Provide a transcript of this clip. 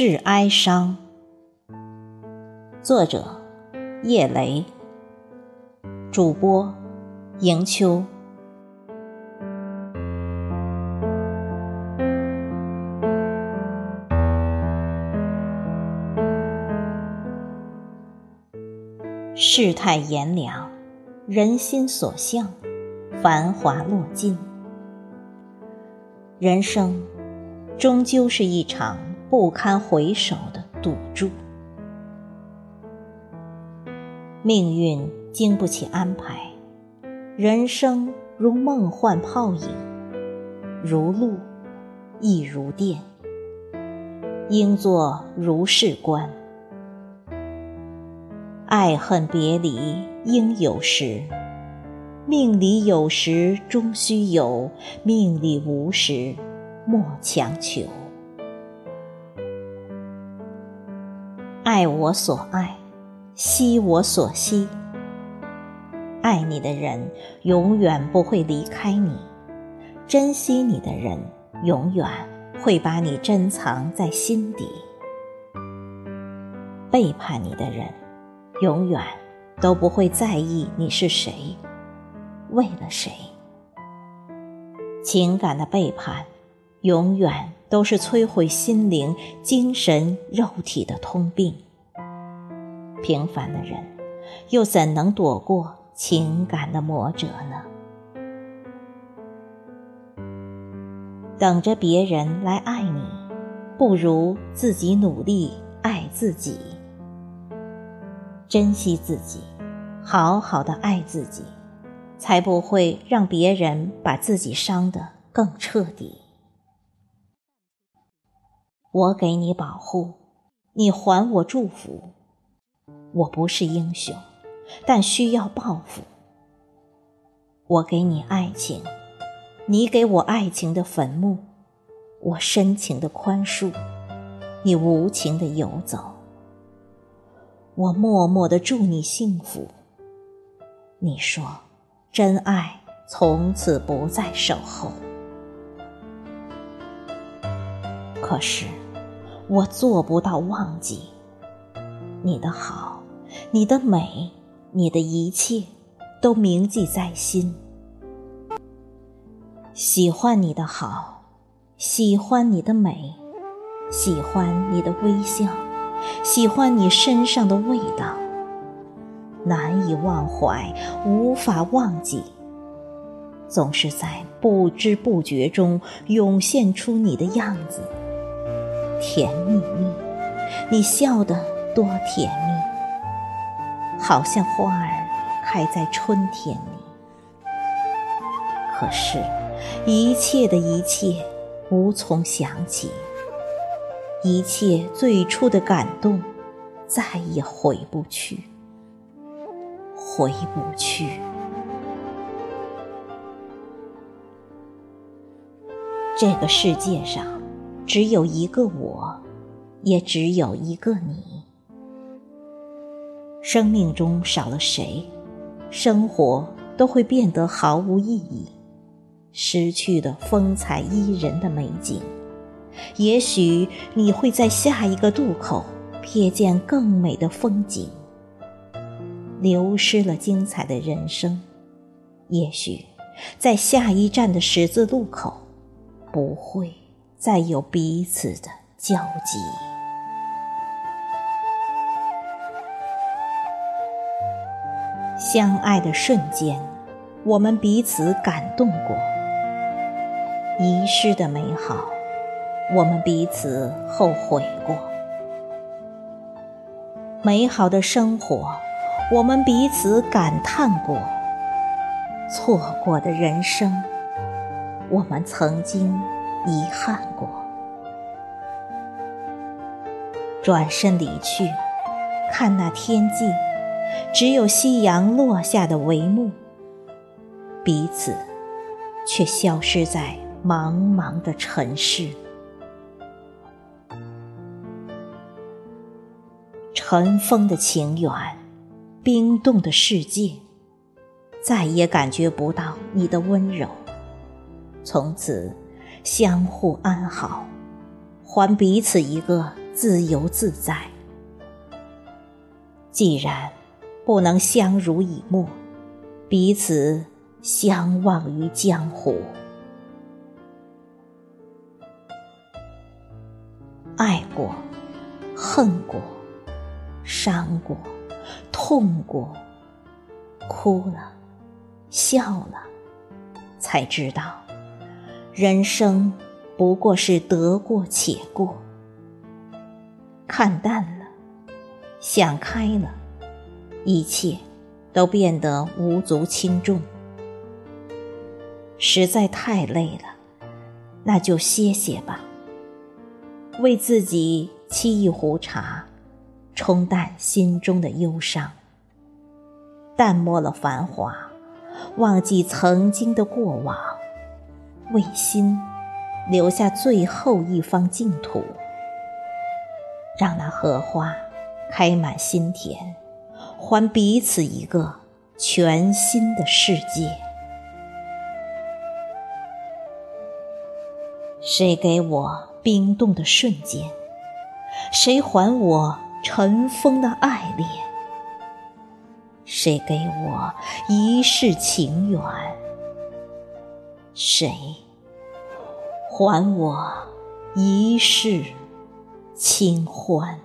是哀伤。作者：叶雷。主播：迎秋。世态炎凉，人心所向，繁华落尽。人生终究是一场不堪回首的赌注。命运经不起安排，人生如梦幻泡影，如露亦如电，应作如是观。爱恨别离应有时，命里有时终须有，命里无时莫强求。爱我所爱。惜我所惜，爱你的人永远不会离开你，珍惜你的人永远会把你珍藏在心底，背叛你的人永远都不会在意你是谁，为了谁。情感的背叛，永远都是摧毁心灵、精神、肉体的通病。平凡的人，又怎能躲过情感的魔折呢？等着别人来爱你，不如自己努力爱自己。珍惜自己，好好的爱自己，才不会让别人把自己伤得更彻底。我给你保护，你还我祝福。我不是英雄，但需要报复。我给你爱情，你给我爱情的坟墓。我深情的宽恕，你无情的游走。我默默的祝你幸福。你说，真爱从此不再守候。可是，我做不到忘记你的好。你的美，你的一切，都铭记在心。喜欢你的好，喜欢你的美，喜欢你的微笑，喜欢你身上的味道。难以忘怀，无法忘记，总是在不知不觉中涌现出你的样子，甜蜜蜜。你笑得多甜蜜。好像花儿开在春天里，可是，一切的一切无从想起，一切最初的感动再也回不去，回不去。这个世界上只有一个我，也只有一个你。生命中少了谁，生活都会变得毫无意义，失去的风采依人的美景。也许你会在下一个渡口瞥见更美的风景。流失了精彩的人生，也许在下一站的十字路口，不会再有彼此的交集。相爱的瞬间，我们彼此感动过；遗失的美好，我们彼此后悔过。美好的生活，我们彼此感叹过；错过的人生，我们曾经遗憾过。转身离去，看那天际。只有夕阳落下的帷幕，彼此却消失在茫茫的尘世。尘封的情缘，冰冻的世界，再也感觉不到你的温柔。从此，相互安好，还彼此一个自由自在。既然不能相濡以沫，彼此相忘于江湖。爱过，恨过，伤过，痛过，哭了，笑了，才知道，人生不过是得过且过。看淡了，想开了，一切都变得无足轻重。实在太累了，那就歇歇吧。为自己沏一壶茶，冲淡心中的忧伤。淡漠了繁华，忘记曾经的过往，为心留下最后一方净土。让那荷花开满心田，还彼此一个全新的世界。谁给我？冰冻的瞬间，谁还我尘封的爱恋？谁给我一世情缘？谁还我一世清欢？